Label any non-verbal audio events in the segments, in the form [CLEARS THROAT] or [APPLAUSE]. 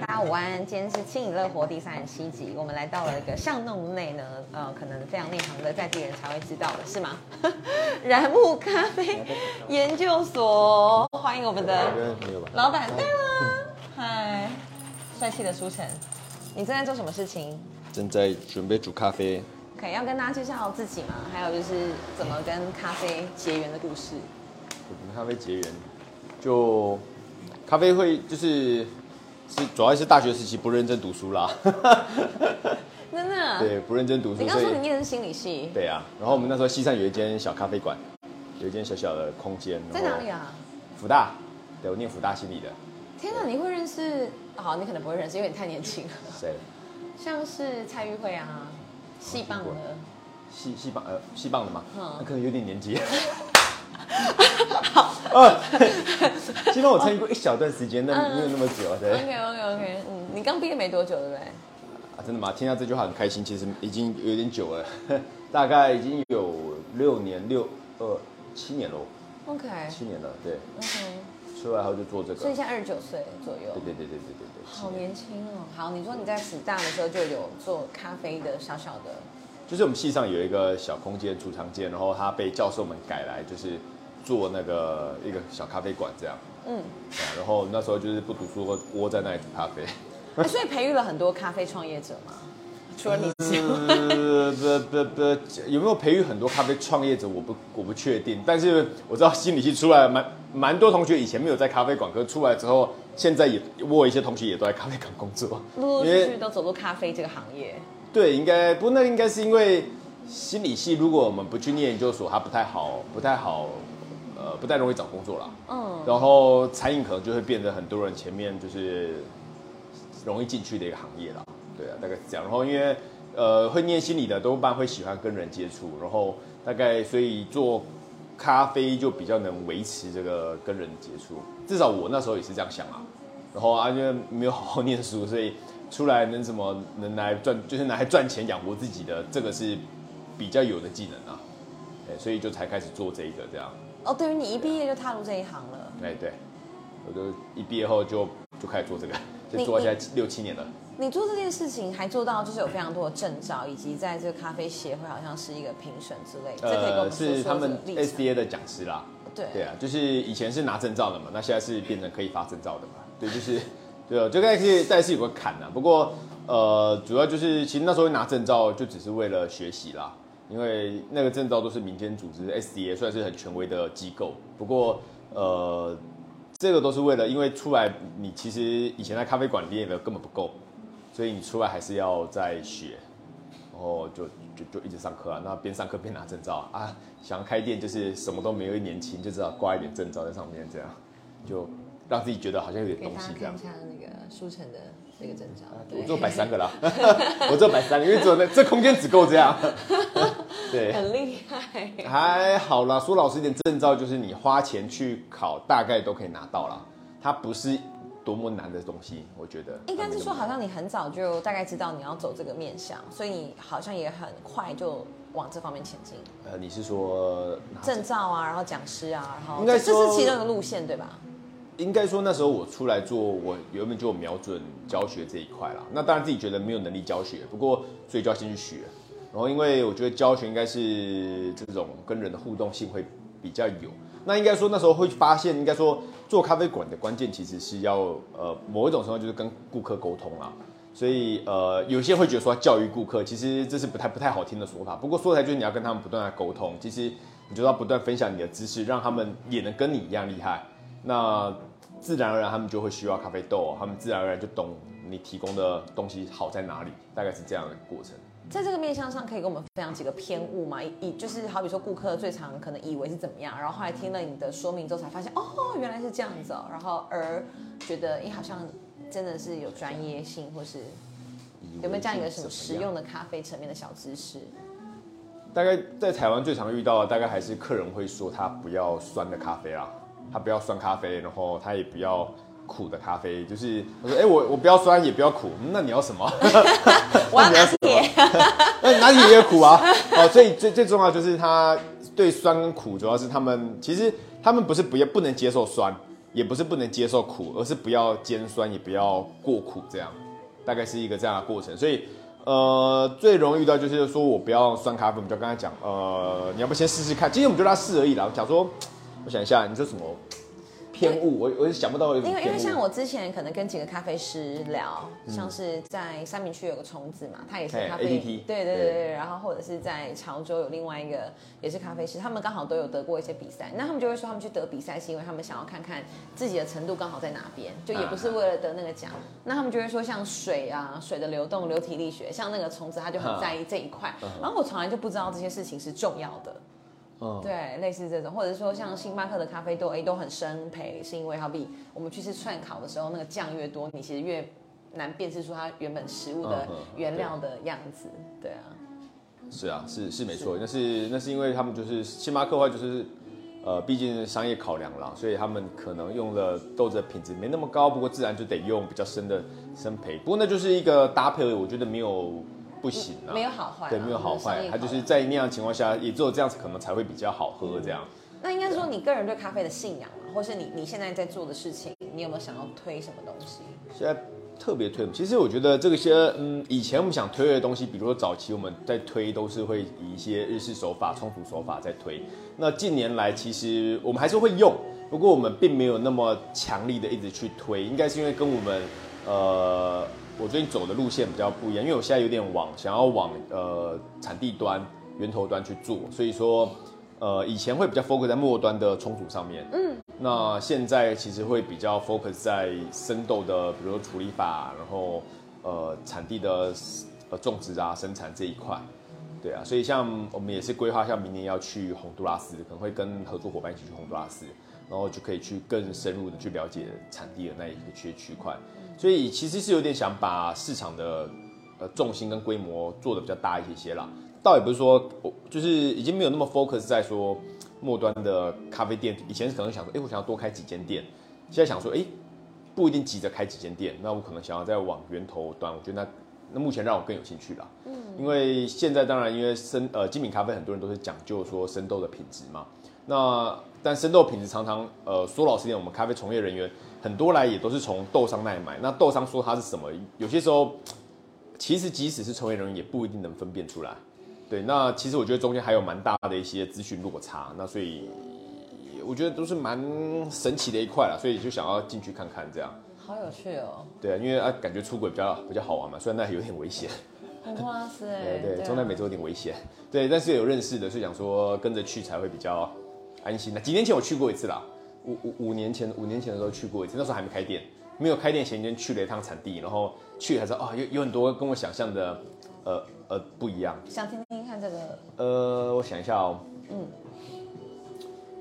大家午安，今天是轻盈乐活第三十七集，我们来到了一个巷弄内呢，呃，可能非常内行的在地人才会知道的是吗？[LAUGHS] 燃木咖啡研究所，欢迎我们的？老板，对了，嗨，帅气的舒晨，你正在做什么事情？正在准备煮咖啡。可以要跟大家介绍自己吗？还有就是怎么跟咖啡结缘的故事。跟咖啡结缘，就咖啡会就是是主要是大学时期不认真读书啦，[LAUGHS] 真的？对，不认真读书，你刚说你念的是心理系，对啊。然后我们那时候西上有一间小咖啡馆，有一间小小的空间。在哪里？啊？福大，对我念福大心理的。天哪，你会认识？好，你可能不会认识，因为你太年轻了。谁？像是蔡玉慧啊，戏棒的，戏戏棒呃戏棒的嘛，嗯那可能有点年纪。[LAUGHS] [LAUGHS] 好，呃，[LAUGHS] 其实我参与过一小段时间，但没有那么久，对。OK OK OK，嗯，你刚毕业没多久，对不对？啊，真的吗？听到这句话很开心，其实已经有点久了，[LAUGHS] 大概已经有六年六呃七年喽，OK，七年了，对，嗯哼，出来后就做这个，所以现在二十九岁左右。对，对对对对对对，好年轻哦。好，你说你在福大的时候就有做咖啡的小小的，就是我们系上有一个小空间储藏间，然后它被教授们改来就是做那个一个小咖啡馆这样，嗯，啊然后那时候就是不读书会窝在那里煮咖啡。哎 [LAUGHS] 所以培育了很多咖啡创业者嘛。除了你之外，呃，不不不，有没有培育很多咖啡创业者？我不我不确定，但是我知道心理系出来蛮蛮多同学以前没有在咖啡馆，可是出来之后，现在也我有一些同学也都在咖啡馆工作。陆陆续续都走入咖啡这个行业。对，应该不过那应该是因为心理系，如果我们不去念研究所，它不太好，不太好，呃，不太容易找工作啦。嗯，然后餐饮可能就会变得很多人前面就是容易进去的一个行业啦。对啊，大概是这样。然后因为呃会念心理的多半会喜欢跟人接触，然后大概所以做咖啡就比较能维持这个跟人接触。至少我那时候也是这样想啊。然后啊，因为没有好好念书，所以出来能什么能来赚，就是拿来赚钱养活自己的，这个是比较有的技能啊。对，所以就才开始做这一个这样。哦，等于你一毕业就踏入这一行了。哎，对，我就一毕业后就就开始做这个，就你做现在六七年了。你做这件事情还做到就是有非常多的证照，以及在这个咖啡协会好像是一个评审之类，这可以跟我们说说呃是他们 SDA 的讲师啦。对对啊，就是以前是拿证照的嘛，那现在是变成可以发证照的嘛。对，就是对啊，就大概是大概是有个坎啊。不过呃，主要就是其实那时候拿证照就只是为了学习啦，因为那个证照都是民间组织 SDA，算是很权威的机构。不过呃，这个都是为了，因为出来你其实以前在咖啡馆练的根本不够，所以你出来还是要再学。然后就就就一直上课啊，那边上课边拿证照啊。想要开店就是什么都没有，一年轻就知道挂一点证照在上面，这样就让自己觉得好像有点东西这样看那个书城的那个证照。我只有摆三个啦，我只有摆三个，因为只有那这空间只够这样。对，很厉害。还好啦。说老实一点，证照就是你花钱去考，大概都可以拿到啦。它不是多么难的东西，我觉得。应该是说，好像你很早就大概知道你要走这个面向，所以你好像也很快就往这方面前进。呃，你是说拿证照啊，然后讲师啊，然后这这应该说是其中一个路线，对吧？应该说那时候我出来做，我原本就有瞄准教学这一块啦。那当然自己觉得没有能力教学，不过所以就要先去学。然后因为我觉得教学应该是这种跟人的互动性会比较有。那应该说那时候会发现，应该说做咖啡馆的关键其实是要呃某一种程度就是跟顾客沟通啦。所以呃有些会觉得说教育顾客，其实这是不太不太好听的说法。不过说起来就是你要跟他们不断的沟通，其实你就要不断分享你的知识，让他们也能跟你一样厉害。那自然而然他们就会需要咖啡豆，他们自然而然就懂你提供的东西好在哪里，大概是这样的过程。在这个面向上，可以跟我们分享几个偏误吗？以以就是好比说，顾客最常可能以为是怎么样，然后后来听了你的说明之后，才发现哦，原来是这样子哦，然后而觉得哎，好像真的是有专业性，或是有没有这样一个什么实用的咖啡层面的小知识？大概在台湾最常遇到的，大概还是客人会说他不要酸的咖啡啦，他不要酸咖啡，然后他也不要苦的咖啡，就是我说哎、我我不要酸也不要苦，嗯 [LAUGHS] 那你要什么？我要拿铁，[LAUGHS] 那拿铁也苦啊。哦，所以最最重要就是他对酸跟苦，主要是他们其实他们不是不要不能接受酸，也不是不能接受苦，而是不要尖酸，也不要过苦，这样大概是一个这样的过程。所以，呃，最容易遇到就是说我不要酸咖啡，我们就刚才讲，呃，你要不先试试看？今天我们就让他试而已啦。我讲说，我想一下，你说什么？偏误，我我也想不到。因为因为像我之前可能跟几个咖啡师聊，像是在三明区有个虫子嘛，他也是咖啡，对对对对，然后或者是在潮州有另外一个也是咖啡师，他们刚好都有得过一些比赛，那他们就会说他们去得比赛是因为他们想要看看自己的程度刚好在哪边，就也不是为了得那个奖。那他们就会说像水啊，水的流动、流体力学，像那个虫子他就很在意这一块，然后我从来就不知道这些事情是重要的。对，类似这种，或者说像星巴克的咖啡豆，哎，都很生培，是因为好比我们去吃串烤的时候，那个酱越多，你其实越难辨识出它原本食物的原料的样子。对啊，是啊，是是没错，那是那是因为他们就是星巴克的话，就是呃，毕竟商业考量了，所以他们可能用的豆子的品质没那么高，不过自然就得用比较深的生培。不过那就是一个搭配，我觉得没有。不行啊，没有好坏，对，没有好坏，它就是在那样情况下，也只有这样子可能才会比较好喝这样。那应该说你个人对咖啡的信仰嘛，或是你你现在在做的事情，你有没有想要推什么东西？现在特别推，其实我觉得这些，嗯，以前我们想推的东西，比如说早期我们在推都是会以一些日式手法、冲煮手法在推。那近年来其实我们还是会用，不过我们并没有那么强力的一直去推，应该是因为跟我们，呃。我最近走的路线比较不一样，因为我现在有点往想要往呃产地端、源头端去做，所以说呃以前会比较 focus 在末端的冲煮上面，嗯，那现在其实会比较 focus 在生豆的，比如说处理法，然后呃产地的呃种植啊、生产这一块，对啊，所以像我们也是规划，像明年要去洪都拉斯，可能会跟合作伙伴一起去洪都拉斯，然后就可以去更深入的去了解产地的那一个区区块。所以其实是有点想把市场的呃重心跟规模做的比较大一些些啦，倒也不是说我就是已经没有那么 focus 在说末端的咖啡店，以前可能想说，哎，我想要多开几间店，现在想说，哎，不一定急着开几间店，那我可能想要再往源头端，我觉得那那目前让我更有兴趣啦，嗯，因为现在当然因为生呃精品咖啡很多人都是讲究说生豆的品质嘛，那但生豆品质常常呃说老实点，我们咖啡从业人员。很多来也都是从豆商那里买，那豆商说它是什么？有些时候，其实即使是从业人员也不一定能分辨出来。对，那其实我觉得中间还有蛮大的一些资讯落差，那所以我觉得都是蛮神奇的一块了，所以就想要进去看看这样。好有趣哦。对啊，因为啊感觉出轨比较比较好玩嘛，虽然那有点危险。哇塞。[LAUGHS] 对对，中南美洲有点危险。对，但是有认识的，所以想说跟着去才会比较安心。那几年前我去过一次啦。五五五年前，五年前的时候去过一次，那时候还没开店，没有开店前先去了一趟产地，然后去还是啊哦，有有很多跟我想象的，呃呃不一样。想听听看这个？呃，我想一下哦，嗯，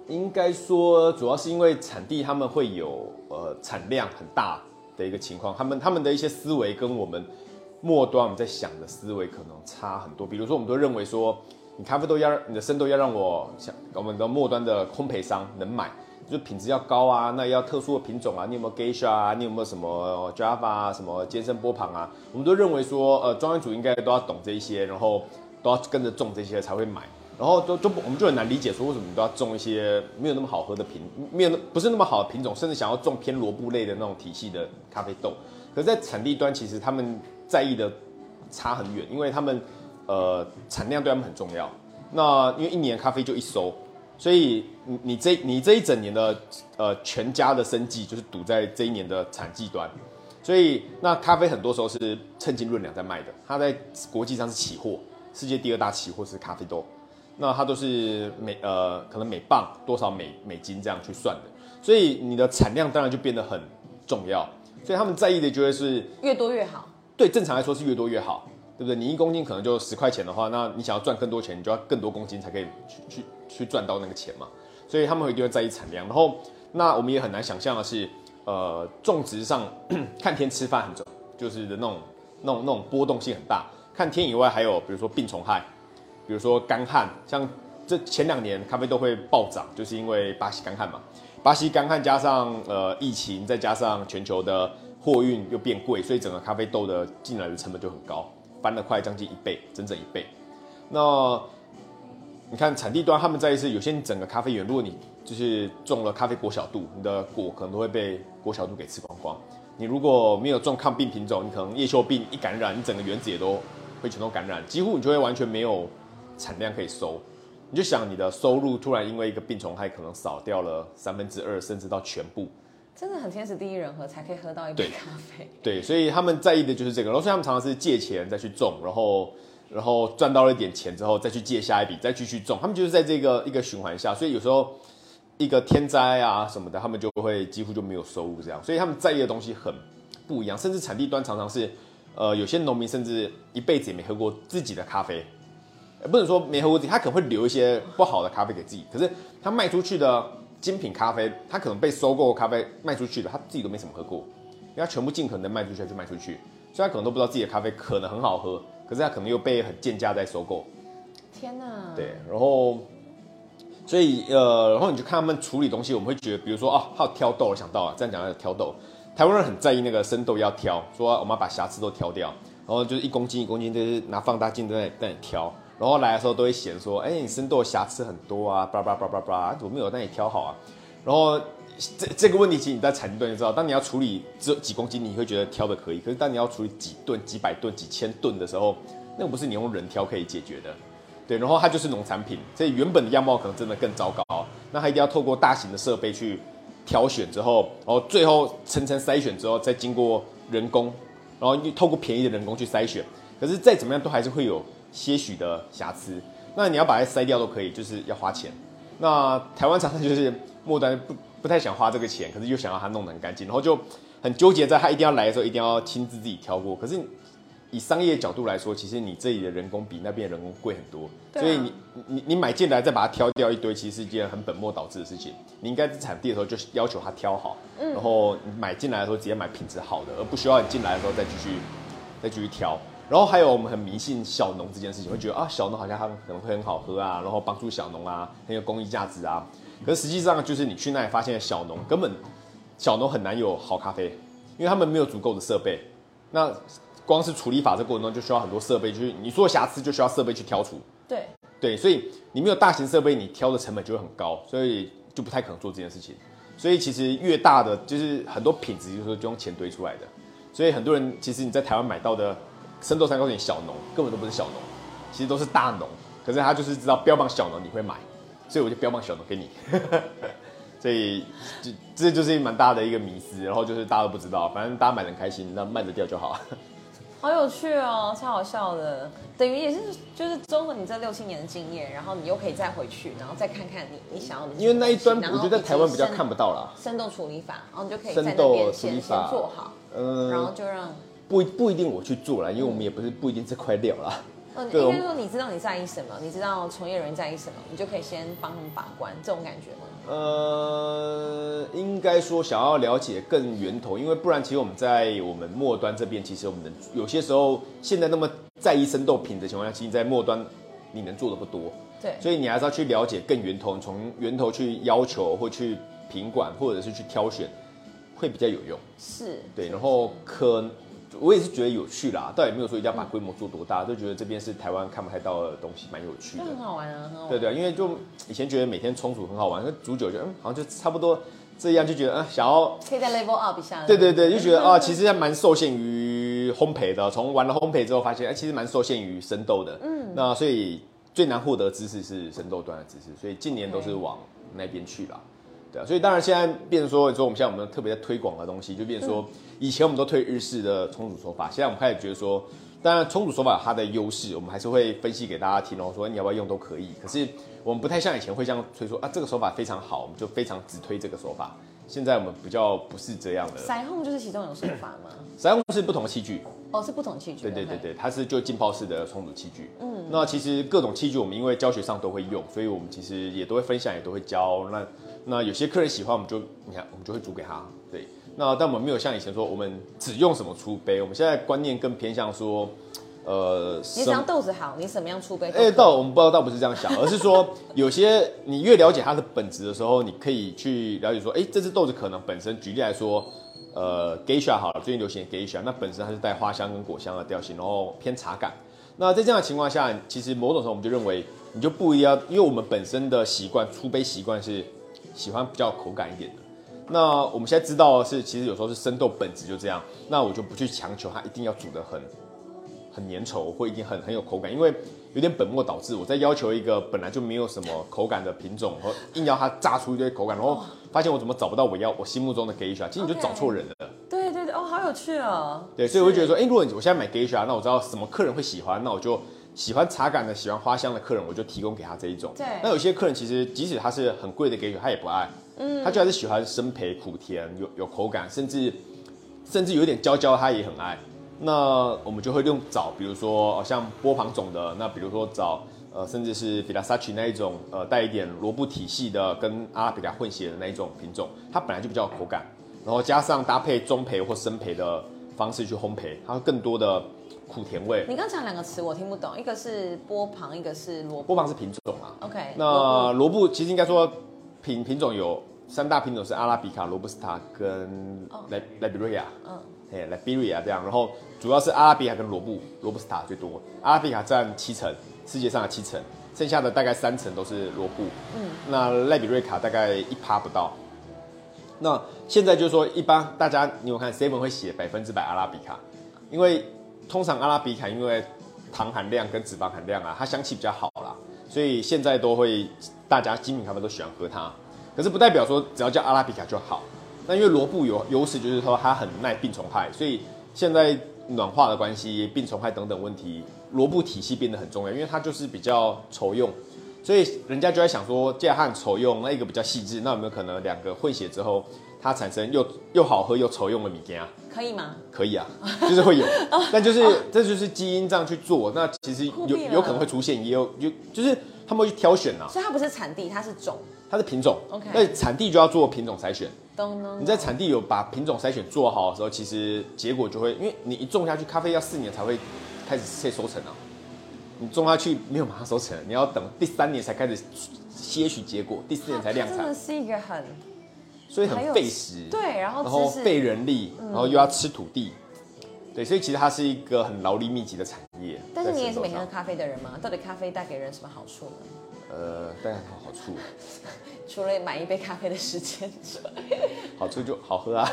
应该说主要是因为产地他们会有呃产量很大的一个情况，他们他们的一些思维跟我们末端我们在想的思维可能差很多。比如说，我们都认为说，你咖啡豆要你的生豆要让我想我们的末端的烘焙商能买。就品质要高啊，那要特殊的品种啊，你有没有 Geisha 啊？你有没有什么 Java 啊？什么尖身波旁啊？我们都认为说，呃，庄园主应该都要懂这些，然后都要跟着种这些才会买，然后都就我们就很难理解说，为什么你都要种一些没有那么好喝的品，没有不是那么好的品种，甚至想要种偏萝卜类的那种体系的咖啡豆。可是，在产地端，其实他们在意的差很远，因为他们呃产量对他们很重要。那因为一年咖啡就一收。所以你你这你这一整年的呃全家的生计就是赌在这一年的产季端，所以那咖啡很多时候是称斤论两在卖的，它在国际上是期货，世界第二大期货是咖啡豆，那它都是每呃可能每磅多少美美金这样去算的，所以你的产量当然就变得很重要，所以他们在意的就会是越多越好，对，正常来说是越多越好，对不对？你一公斤可能就十块钱的话，那你想要赚更多钱，你就要更多公斤才可以去去。去赚到那个钱嘛，所以他们会一定会在意产量。然后，那我们也很难想象的是，呃，种植上 [CLEARS THROAT] 看天吃饭很重，就是的那种、那种、那种波动性很大。看天以外，还有比如说病虫害，比如说干旱，像这前两年咖啡豆会暴涨，就是因为巴西干旱嘛。巴西干旱加上呃疫情，再加上全球的货运又变贵，所以整个咖啡豆的进来的成本就很高，翻了快将近一倍，整整一倍。那你看产地端，他们在意是有些整个咖啡园，如果你就是种了咖啡果小度，你的果可能都会被果小度给吃光光。你如果没有种抗病品种，你可能叶锈病一感染，你整个园子也都会全都感染，几乎你就会完全没有产量可以收。你就想你的收入突然因为一个病虫害可能少掉了三分之二，甚至到全部。真的很天时地利人和才可以喝到一杯咖啡。对，所以他们在意的就是这个。然后所以他们常常是借钱再去种，然后然后赚到了一点钱之后再去借下一笔，再继续种。他们就是在这个一个循环下，所以有时候一个天灾啊什么的，他们就会几乎就没有收入这样。所以他们在意的东西很不一样，甚至产地端常常是，呃，有些农民甚至一辈子也没喝过自己的咖啡，不能说没喝过自己，他可能会留一些不好的咖啡给自己，可是他卖出去的。精品咖啡，他可能被收购咖啡卖出去的，他自己都没怎么喝过，因为他全部尽可能卖出去就卖出去，所以他可能都不知道自己的咖啡可能很好喝，可是他可能又被很贱价在收购。天哪！对，然后，所以呃，然后你就看他们处理东西，我们会觉得，比如说啊，还有挑豆，我想到了，这样讲要挑豆，台湾人很在意那个生豆要挑，说我们要把瑕疵都挑掉，然后就是一公斤一公斤，就是拿放大镜在在挑。然后来的时候都会嫌说，哎，你生豆瑕疵很多啊，叭叭叭叭叭，怎么没有那你挑好啊？然后这这个问题，其实你在产地端就知道，当你要处理只有几公斤，你会觉得挑的可以；可是当你要处理几吨、几百吨、几千吨的时候，那个不是你用人挑可以解决的。对，然后它就是农产品，所以原本的样貌可能真的更糟糕。那它一定要透过大型的设备去挑选之后，然后最后层层筛选之后，再经过人工，然后透过便宜的人工去筛选。可是再怎么样，都还是会有。些许的瑕疵，那你要把它筛掉都可以，就是要花钱。那台湾厂商就是末端不不太想花这个钱，可是又想要它弄得很干净，然后就很纠结，在他一定要来的时候一定要亲自自己挑过。可是以商业角度来说，其实你这里的人工比那边人工贵很多，所以你你你买进来再把它挑掉一堆，其实是一件很本末倒置的事情。你应该在产地的时候就要求它挑好，然后买进来的时候直接买品质好的，而不需要你进来的时候再继续再继续挑。然后还有我们很迷信小农这件事情，会觉得啊小农好像他们可能会很好喝啊，然后帮助小农啊，很有公益价值啊。可是实际上就是你去那里发现小农根本小农很难有好咖啡，因为他们没有足够的设备。那光是处理法这过程中就需要很多设备，就是你说瑕疵就需要设备去挑除。对对，所以你没有大型设备，你挑的成本就会很高，所以就不太可能做这件事情。所以其实越大的就是很多品质就是就用钱堆出来的。所以很多人其实你在台湾买到的。生豆三高点小农根本都不是小农，其实都是大农。可是他就是知道标榜小农你会买，所以我就标榜小农给你。[LAUGHS] 所以这这就是蛮大的一个迷思，然后就是大家都不知道，反正大家买的开心，那卖得掉就好。[LAUGHS] 好有趣哦，超好笑的。等于也是就是综合你这六七年的经验，然后你又可以再回去，然后再看看你你想要的。因为那一端我觉得在台湾比较看不到啦。生豆处理法，然后你就可以在那边先先做好，嗯，然后就让。不不一定我去做了，因为我们也不是不一定这块料啦。嗯，[LAUGHS] 应该说你知道你在意什么，你知道从业人员在意什么，你就可以先帮他们把关，这种感觉吗？呃，应该说想要了解更源头，因为不然其实我们在我们末端这边，其实我们能有些时候现在那么在意生豆品的情况下，其实在末端你能做的不多。对，所以你还是要去了解更源头，从源头去要求或去品管，或者是去挑选，会比较有用。是，对，然后可。我也是觉得有趣啦，倒也没有说一定要把规模做多大，就觉得这边是台湾看不太到的东西，蛮有趣的。很好玩啊，对对，因为就以前觉得每天冲煮很好玩，那煮酒就嗯，好像就差不多这样，就觉得嗯，想要可以在 level up 一下。对对对，就觉得啊，[LAUGHS] 其实还蛮受限于烘焙的。从玩了烘焙之后，发现哎，其实蛮受限于生豆的。嗯，那所以最难获得知识是生豆端的知识，所以近年都是往那边去了。对啊，所以当然现在变成说，说我们现在我们特别在推广的东西，就变成说，以前我们都推日式的冲煮手法，现在我们开始觉得说，当然冲煮手法有它的优势，我们还是会分析给大家听，然后说你要不要用都可以。可是我们不太像以前会这样推说啊，这个手法非常好，我们就非常只推这个手法。现在我们比较不是这样的。腮红就是其中一种手法吗？腮红是不同器具。哦，是不同器具。对对对对，它是就浸泡式的冲煮器具。嗯，那其实各种器具我们因为教学上都会用，所以我们其实也都会分享，也都会教。那那有些客人喜欢，我们就你看，我们就会煮给他。对，那但我们没有像以前说，我们只用什么出杯。我们现在观念更偏向说，呃，你想要豆子好，你什么样出杯？哎，倒我们不知道，倒不是这样想，而是说有些你越了解它的本质的时候，你可以去了解说，哎，这只豆子可能本身，举例来说，呃，Geisha 好了，最近流行 Geisha，那本身它是带花香跟果香的调性，然后偏茶感。那在这样的情况下，其实某种程度我们就认为，你就不一定要，因为我们本身的习惯出杯习惯是。喜欢比较有口感一点的。那我们现在知道的是，其实有时候是生豆本质就这样，那我就不去强求它一定要煮得很很粘稠或已经很很有口感，因为有点本末倒置。我在要求一个本来就没有什么口感的品种，和硬要它榨出一堆口感，然后发现我怎么找不到我要我心目中的 geisha，其实你就找错人了。对对对，哦，好有趣哦。对，所以我就觉得说，哎、如果你我现在买 geisha，那我知道什么客人会喜欢，那我就喜欢茶感的、喜欢花香的客人，我就提供给他这一种。对那有些客人其实即使他是很贵的 geisha，他也不爱，嗯，他就还是喜欢生培、苦甜、有有口感，甚至甚至有点焦焦，他也很爱。那我们就会用找，比如说呃像波旁种的，那比如说找呃，甚至是比拉萨奇那一种呃带一点罗布体系的，跟阿拉比卡混血的那一种品种，它本来就比较有口感，然后加上搭配中培或生培的方式去烘焙，它会更多的苦甜味。你刚讲两个词我听不懂，一个是波旁，一个是萝卜。波旁是品种啊，OK，那罗布其实应该说品品种有三大品种是阿拉比卡、罗布斯塔跟莱莱比瑞亚，嗯，哎，莱比瑞亚这样，然后主要是阿拉比卡跟罗布罗布斯塔最多，阿拉比卡占七成，世界上的七成，剩下的大概三成都是罗布，嗯，那赖比瑞卡大概一趴不到。那现在就是说，一般大家你有看 Seven 会写百分之百阿拉比卡，因为通常阿拉比卡因为糖含量跟脂肪含量啊，它香气比较好啦，所以现在都会大家精品咖啡都喜欢喝它。可是不代表说只要叫阿拉比卡就好。那因为罗布有优势，就是说它很耐病虫害，所以现在暖化的关系、病虫害等等问题，罗布体系变得很重要，因为它就是比较稠用，所以人家就在想说，既然它很稠用，那一个比较细致，那有没有可能两个混血之后，它产生又又好喝又稠用的米羹啊？可以吗？可以啊，[LAUGHS] 就是会有，但就是这就是基因这样去做，那其实有 [LAUGHS] 有可能会出现，也有有就是他们会去挑选啊，所以它不是产地，它是种。它是品种 OK 那产地就要做品种筛选。你在产地有把品种筛选做好的时候，其实结果就会，因为你一种下去，咖啡要四年才会开始可以收成啊。你种下去没有马上收成，你要等第三年才开始些许结果，第四年才量产它真的，是一个很所以很费时。对，然后然后费人力，然后又要吃土地，对，所以其实它是一个很劳力密集的产业。但是你也是每天喝咖啡的人吗？到底咖啡带给人什么好处呢？呃，但是它好处，[LAUGHS] 除了买一杯咖啡的时间之外，[LAUGHS] 好处就好喝啊，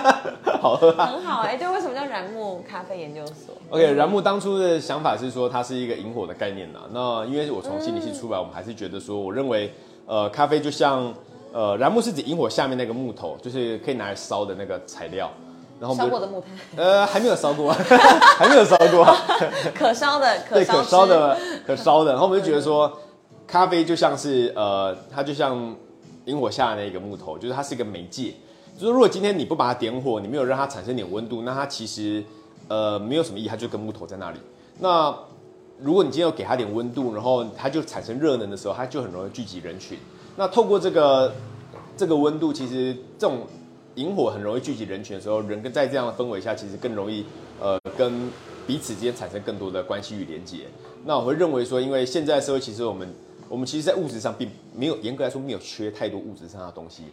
[LAUGHS] 好喝啊。很好哎、对，为什么叫燃木咖啡研究所？OK，燃木当初的想法是说它是一个引火的概念呐。那因为我从心理系出来，我们还是觉得说，我认为呃，咖啡就像呃，燃木是指引火下面那个木头，就是可以拿来烧的那个材料。然后我们就烧过的木炭，呃还没有烧过，还没有烧过。可烧的，对，可烧，的，可烧的。然后我们就觉得说，咖啡就像是呃，它就像引火下的那个木头，就是它是一个媒介。就是如果今天你不把它点火，你没有让它产生点温度，那它其实呃没有什么意义，它就跟木头在那里。那如果你今天有给它点温度，然后它就产生热能的时候，它就很容易聚集人群。那透过这个这个温度，其实这种萤火很容易聚集人群的时候，人跟在这样的氛围下，其实更容易呃跟彼此之间产生更多的关系与连接。那我会认为说，因为现在社会，其实我们我们其实，在物质上并没有严格来说没有缺太多物质上的东西，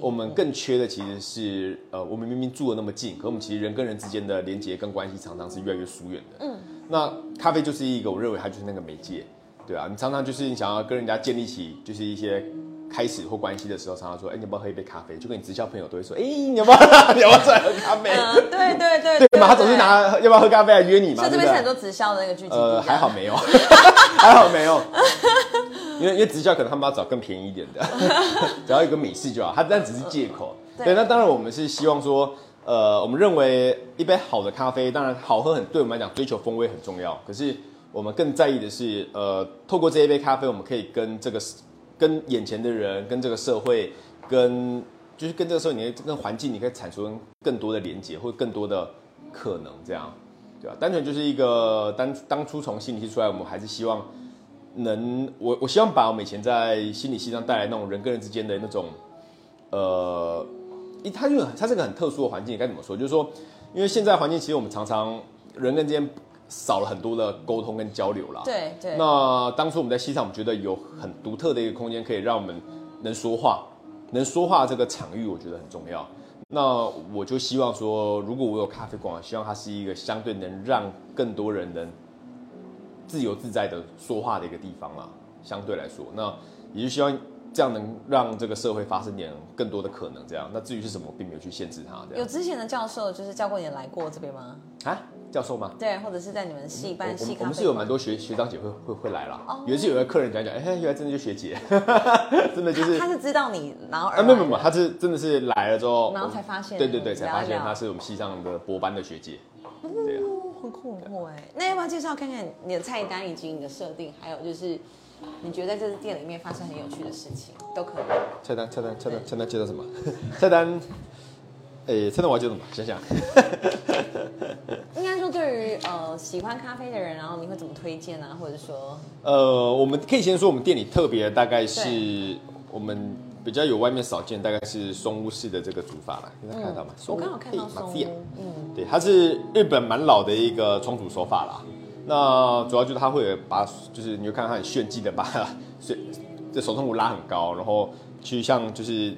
我们更缺的其实是呃，我们明明住的那么近，可我们其实人跟人之间的连接跟关系常常是越来越疏远的。嗯，那咖啡就是一个，我认为它就是那个媒介，对啊，你常常就是你想要跟人家建立起就是一些开始或关系的时候，常常说，哎、你要不要喝一杯咖啡？就跟你直销朋友都会说，哎、你要不要 [LAUGHS] 你要不要再喝咖啡？嗯，对对对对嘛，他总是拿要不要喝咖啡来约你嘛，所以这？边是很多直销的那个聚集地，呃，还好没有，[LAUGHS] 还好没有，因为因为直销可能他们要找更便宜一点的，[LAUGHS] 只要有个美式就好，他但只是借口。对对，那当然我们是希望说，呃，我们认为一杯好的咖啡，当然好喝很对我们来讲追求风味很重要，可是我们更在意的是，呃，透过这一杯咖啡，我们可以跟这个跟眼前的人、跟这个社会、跟就是跟这个社会，你跟环境，你可以产生更多的连接，或更多的可能，这样。对吧？单纯就是一个当当初从心理系出来，我们还是希望能我我希望把我们以前在心理系上带来那种人跟人之间的那种呃，一它就它是个很特殊的环境，该怎么说？就是说，因为现在环境其实我们常常人跟之间少了很多的沟通跟交流啦。对对，那当初我们在西藏，我们觉得有很独特的一个空间，可以让我们能说话，能说话这个场域，我觉得很重要。那我就希望说，如果我有咖啡馆，希望它是一个相对能让更多人能自由自在的说话的一个地方啦。相对来说，那也就希望这样能让这个社会发生点更多的可能。这样，那至于是什么，我并没有去限制它。有之前的教授就是教过你来过这边吗？啊，教授吗？对，或者是在你们系办系我们是有蛮多学学长姐会会会来啦。有一次有个客人讲讲，哎、原来真的就学姐，[LAUGHS] 真的就是他是知道你，然后啊，而没有没有没有，他是真的是来了之后，然后才发现对对对，才发现他是我们系上的博班的学姐。对啊，哦很酷很酷哎。那要不要介绍看看你的菜单以及你的设定，还有就是你觉得在这个店里面发生很有趣的事情都可以。菜单菜单菜单菜单介绍什么？[LAUGHS] 菜单，诶、菜单我要介绍什么？想想，[LAUGHS] 应该说对于呃喜欢咖啡的人，然后你会怎么推荐啊？或者说呃，我们可以先说我们店里特别的大概是我们比较有外面少见，大概是松屋式的这个煮法啦。大家看得到吗？松屋我刚好看到嘿松屋，嗯，对，它是日本蛮老的一个冲煮手法啦。那主要就是它会把，就是你会看到它很炫技的把 [LAUGHS] 水这手冲壶拉很高，然后去像就是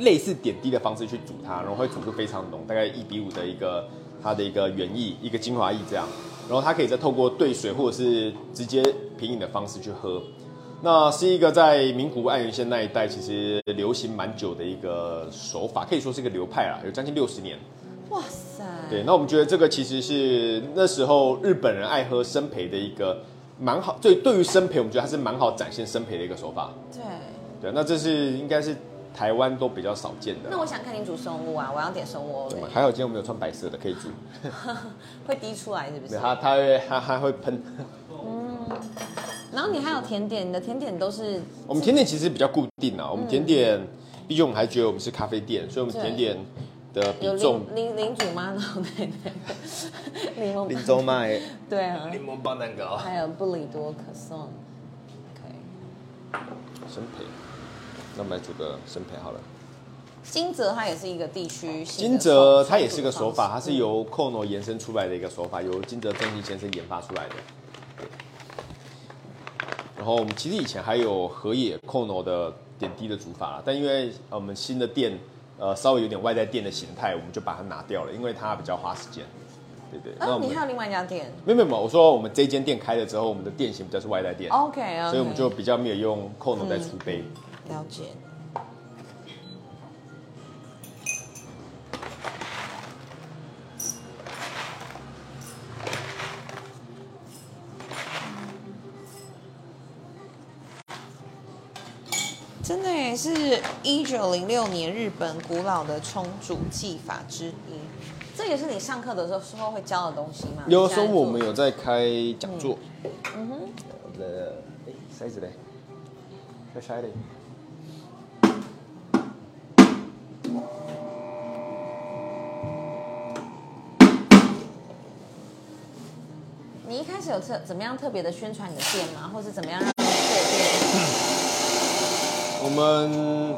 类似点滴的方式去煮它，然后会煮出非常浓，大概一比五的一个它的一个原液，一个精华液这样。然后它可以再透过兑水或者是直接品饮的方式去喝。那是一个在名古屋爱媛县那一带其实流行蛮久的一个手法，可以说是一个流派啦，有将近六十年。哇塞，对，那我们觉得这个其实是那时候日本人爱喝生培的一个蛮好，对，对于生培，我们觉得它是蛮好展现生培的一个手法。对。对，那这是应该是台湾都比较少见的那。我想看你煮松屋啊，我要点松屋对对，还好今天我们有穿白色的，可以煮。[LAUGHS] 会滴出来是不是？对它它会它它会喷。然后你还有甜点，你的甜点都是 [LAUGHS] 我们甜点其实比较固定啊，我们甜点，毕竟我们还觉得我们是咖啡店，所以我们甜点的比有重领领领主妈脑奶奶，柠檬林州麦对啊，柠檬棒蛋糕，还有布里多可颂，可以。生培。那我们来煮个生培好了。金泽它也是一个地区性金泽它也是个手法，它是嗯由 Kono 延伸出来的一个手法，由金泽正信先生研发出来的。然后我们其实以前还有河野 Kono 的点滴的煮法啦，但因为呃我们新的店呃稍微有点外在店的形态，我们就把它拿掉了，因为它比较花时间。对对，那哦，我们你还有另外一家店没有没有没有，我说我们这间店开了之后，我们的店型比较是外带店，，OK 啊，所以我们就比较没有用 Kono 在出杯。了解。真的耶，是一九零六年日本古老的冲煮技法之一。这也是你上课的时候时候会教的东西吗？有时候我们有在开讲座。嗯哼，我的哎筛子嘞，要筛嘞。你一开始有特怎么样特别的宣传你的店吗？或是怎么样让店？我们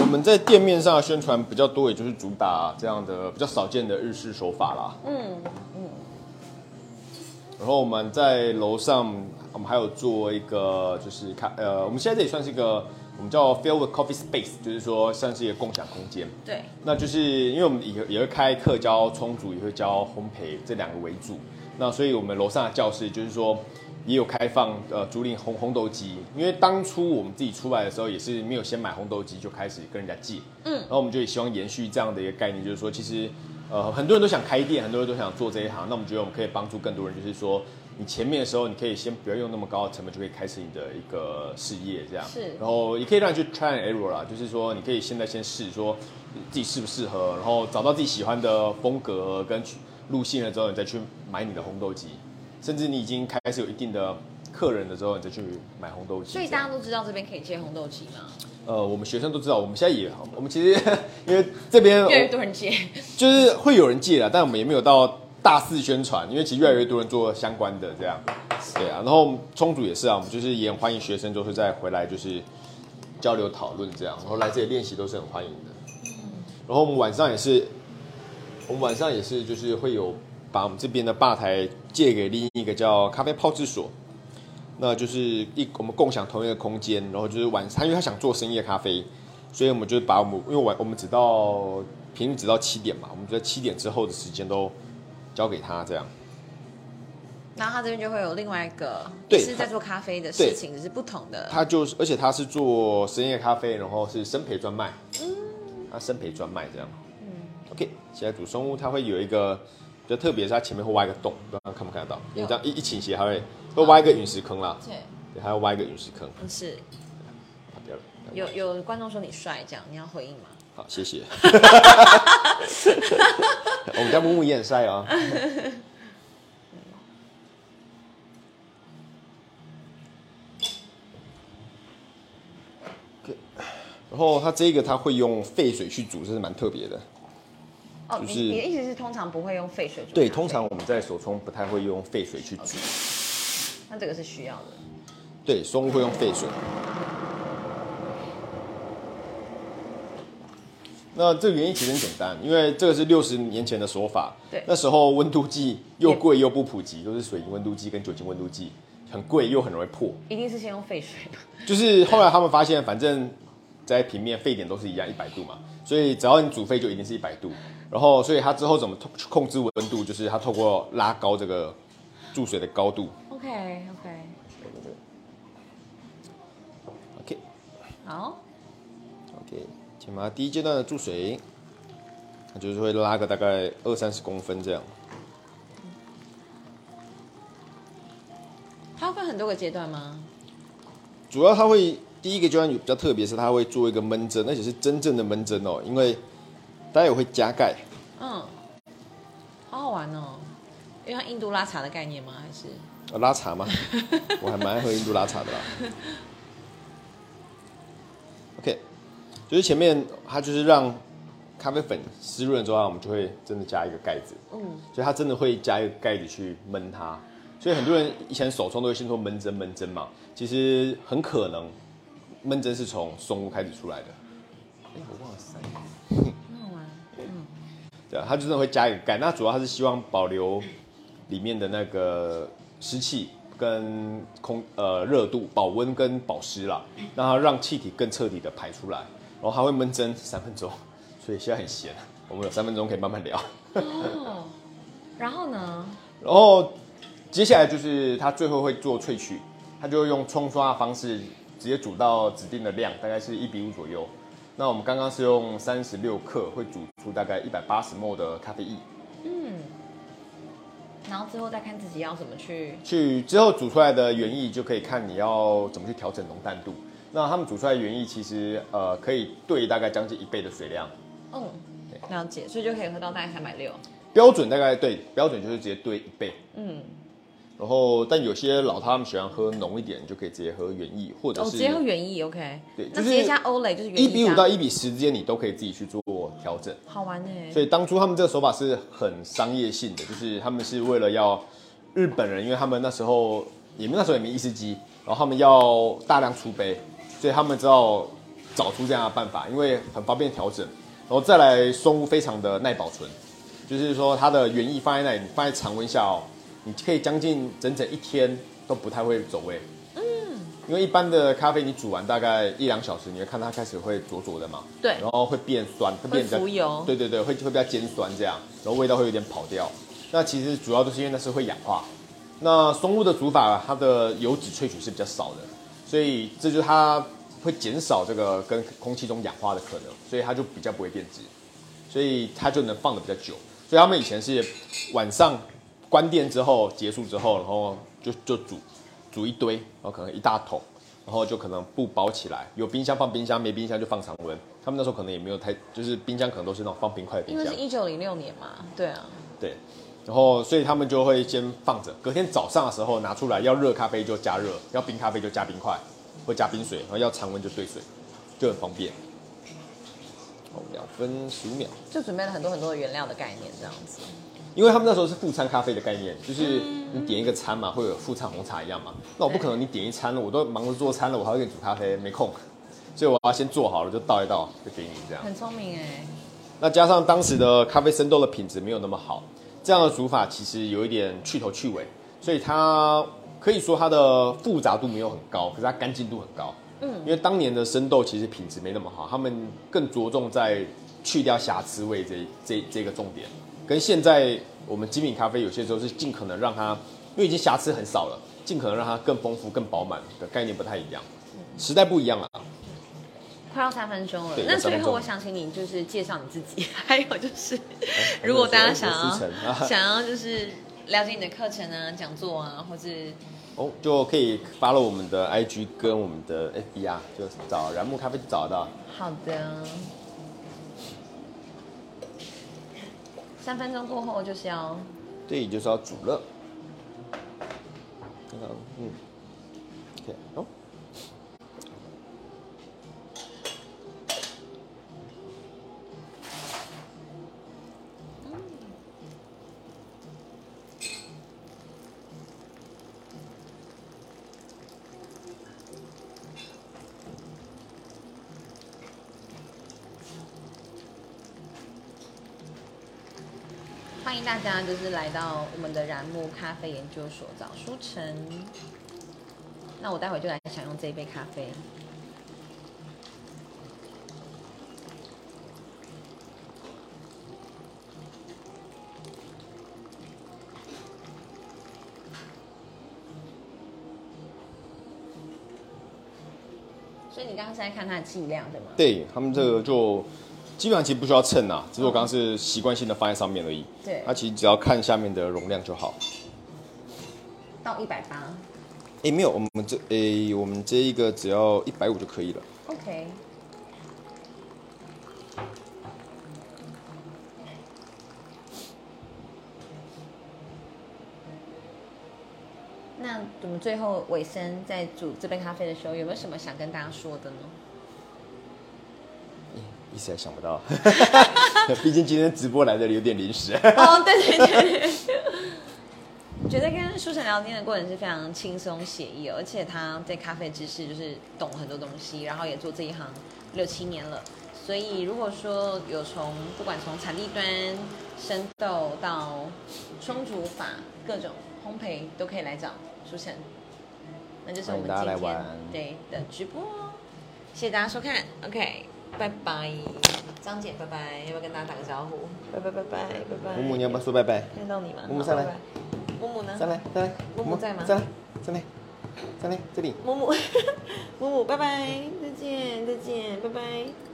我们在店面上的宣传比较多，也就是主打这样的比较少见的日式手法啦。嗯，然后我们在楼上，我们还有做一个就是看呃，我们现在这里算是一个我们叫 Feel with Coffee Space，就是说算是一个共享空间。对，那就是因为我们也也会开课教冲煮，也会教烘焙这两个为主。那所以我们楼上的教室就是说也有开放呃竹林烘烘豆机，因为当初我们自己出来的时候也是没有先买烘豆机就开始跟人家借，嗯，然后我们就也希望延续这样的一个概念，就是说其实呃很多人都想开店，很多人都想做这一行，那我们觉得我们可以帮助更多人，就是说你前面的时候你可以先不要用那么高的成本就可以开始你的一个事业这样，是然后也可以让你去 try and error 啦，就是说你可以现在先试说自己适不适合，然后找到自己喜欢的风格跟路线了之后，你再去买你的红豆机，甚至你已经开始有一定的客人的时候，你再去买红豆机。所以大家都知道这边可以接红豆机吗？呃，我们学生都知道，我们现在也，我们其实因为这边越来越多人接，就是会有人借了，但我们也没有到大肆宣传，因为其实越来越多人做相关的这样。对啊，然后冲煮也是啊，我们就是也很欢迎学生都是再回来就是交流讨论这样，然后来这里练习都是很欢迎的。然后我们晚上也是，我们晚上也是就是会有把我们这边的吧台借给另一个叫咖啡泡制所，那就是一我们共享同一个空间，然后就是晚上，因为他想做深夜咖啡，所以我们就把我们因为晚我们只到平日只到七点嘛，我们就在七点之后的时间都交给他这样。然后他这边就会有另外一个，对是在做咖啡的事情，只是不同的。他就是，而且他是做深夜咖啡，然后是生培专卖，嗯，他生培专卖这样，嗯，OK，现在主生物它会有一个比较特别，是它前面会挖一个洞，不知道看不看得到？你这样一一倾斜，它会会挖一个陨石坑啦，对，对，还要挖一个陨石坑，是。有有观众说你帅，这样你要回应吗？好，谢谢。[LAUGHS] 我们家木木也很帅啊。OK，然后它这个它会用沸水去煮，这是蛮特别的。哦，就是你你的意思是通常不会用沸水煮？对，通常我们在手冲不太会用沸水去煮。那这个是需要的。对，松屋会用沸水。那这个原因其实很简单，因为这个是六十年前的说法。对那时候温度计又贵又不普及，都是水银温度计跟酒精温度计，很贵又很容易破。一定是先用沸水吧？就是后来他们发现，反正在平面沸点都是一样一百度嘛，所以只要你煮沸就一定是一百度。然后，所以它之后怎么控控制温度，就是它透过拉高这个注水的高度。OK OK，OK 好，OK，先把它第一阶段的注水，它就是会拉个大概二三十公分这样。它分很多个阶段吗？主要它会第一个阶段比较特别，是它会做一个闷蒸，而且是真正的闷蒸哦，因为待会会加盖。嗯，好好玩哦，因为印度拉茶的概念吗？还是呃拉茶吗？我还蛮爱喝印度拉茶的啦。[LAUGHS] 就是前面它就是让咖啡粉湿润之后，我们就会真的加一个盖子。嗯，所以它真的会加一个盖子去焖它。所以很多人以前手冲都会先说焖蒸焖蒸嘛，其实很可能焖蒸是从松屋开始出来的。哎、我忘了塞。很好玩。对啊，它就真的会加一个盖。那主要它是希望保留里面的那个湿气跟空呃热度、保温跟保湿啦，让它让气体更彻底的排出来。然后它会焖蒸三分钟，[LAUGHS] 所以现在很闲，我们有三分钟可以慢慢聊。哦，然后呢？然后接下来就是它最后会做萃取，它就会用冲刷的方式直接煮到指定的量，大概是一比五左右。那我们刚刚是用三十六克，会煮出大概一百八十 ml 的咖啡液。嗯，然后之后再看自己要怎么去。去之后煮出来的原液就可以看你要怎么去调整浓淡度。那他们煮出来的原液其实呃可以兑大概将近一倍的水量，嗯，了解，所以就可以喝到大概三百六。标准大概对标准就是直接兑一倍。嗯，然后但有些老他们喜欢喝浓一点，就可以直接喝原液，或者哦，是直接喝原液，OK。对就是那直接加欧蕾就是一比五到一比十之间，你都可以自己去做调整。好玩呢。所以当初他们这个手法是很商业性的，就是他们是为了要日本人，因为他们那时候也没那时候也没意式机，然后他们要大量出杯，所以他们只好找出这样的办法，因为很方便调整。然后再来松屋非常的耐保存，就是说它的原液放在那里，你放在常温下哦，你可以将近整整一天都不太会走味。嗯，因为一般的咖啡你煮完大概一两小时，你会看它开始会灼灼的嘛，对然后会变酸，会变比较浮油对对对，会会比较尖酸这样，然后味道会有点跑掉。那其实主要都是因为那是会氧化。那松屋的煮法，它的油脂萃取是比较少的，所以这就是它会减少这个跟空气中氧化的可能，所以它就比较不会变质，所以它就能放的比较久。所以他们以前是晚上关店之后结束之后，然后就就煮煮一堆，然后可能一大桶，然后就可能不包起来，有冰箱放冰箱，没冰箱就放常温。他们那时候可能也没有太，就是冰箱可能都是那种放冰块的冰箱因为是。一九零六年嘛，对啊。对，然后所以他们就会先放着，隔天早上的时候拿出来，要热咖啡就加热，要冰咖啡就加冰块，或加冰水，然后要常温就兑水，就很方便。哦，两分十五秒，就准备了很多很多的原料的概念，这样子。因为他们那时候是副餐咖啡的概念，就是你点一个餐嘛，会有副餐红茶一样嘛。那我不可能你点一餐了，我都忙着做餐了，我还要给你煮咖啡，没空，所以我要先做好了就倒一倒就给你这样。很聪明哎。那加上当时的咖啡生豆的品质没有那么好，这样的煮法其实有一点去头去尾，所以它可以说它的复杂度没有很高，可是它干净度很高。嗯，因为当年的生豆其实品质没那么好，他们更着重在去掉瑕疵味这这这个重点，跟现在我们精品咖啡有些时候是尽可能让它因为已经瑕疵很少了，尽可能让它更丰富、更饱满的概念不太一样，时代不一样了。快要三分钟了，那最后我想请你就是介绍你自己，[LAUGHS] 还有就是，如果大家想要 [LAUGHS] 啊想要就是了解你的课程啊、讲座啊，或是哦，就可以发了我们的 IG 跟我们的 FB 啊，就找燃木咖啡就找得到。好的，三分钟过后就是要对，就是要煮了。嗯，OK，哦。欢迎大家就是来到我们的燃木咖啡研究所找书城。那我待会就来享用这一杯咖啡。所以你刚刚是在看它的剂量对吗？对他们这个就基本上其实不需要称啊，只是我刚刚是习惯性的放在上面而已。对它其实只要看下面的容量就好。到一百八。诶，没有，我们这诶，我们这一个只要一百五就可以了。OK。那我们最后尾声在煮这杯咖啡的时候，有没有什么想跟大家说的呢？一时还想不到，[LAUGHS] 毕竟今天直播来的有点临时。哦，对对对对。觉得跟舒晨聊天的过程是非常轻松写意哦，而且他对咖啡知识就是懂很多东西，然后也做这一行六七年了。所以如果说有从不管从产地端、生豆到冲煮法各种烘焙，都可以来找舒晨。那就是我们今天对的直播哦，谢谢大家收看，OK，拜拜，张姐拜拜，要不要跟大家打个招呼？拜拜拜拜拜拜。木木，你要不要说拜拜？看到你吗？木木上来木木呢？上来，上来。木木在吗上来，上来，上来，这里。木木，[LAUGHS] 木木，拜拜，再见，再见，拜拜。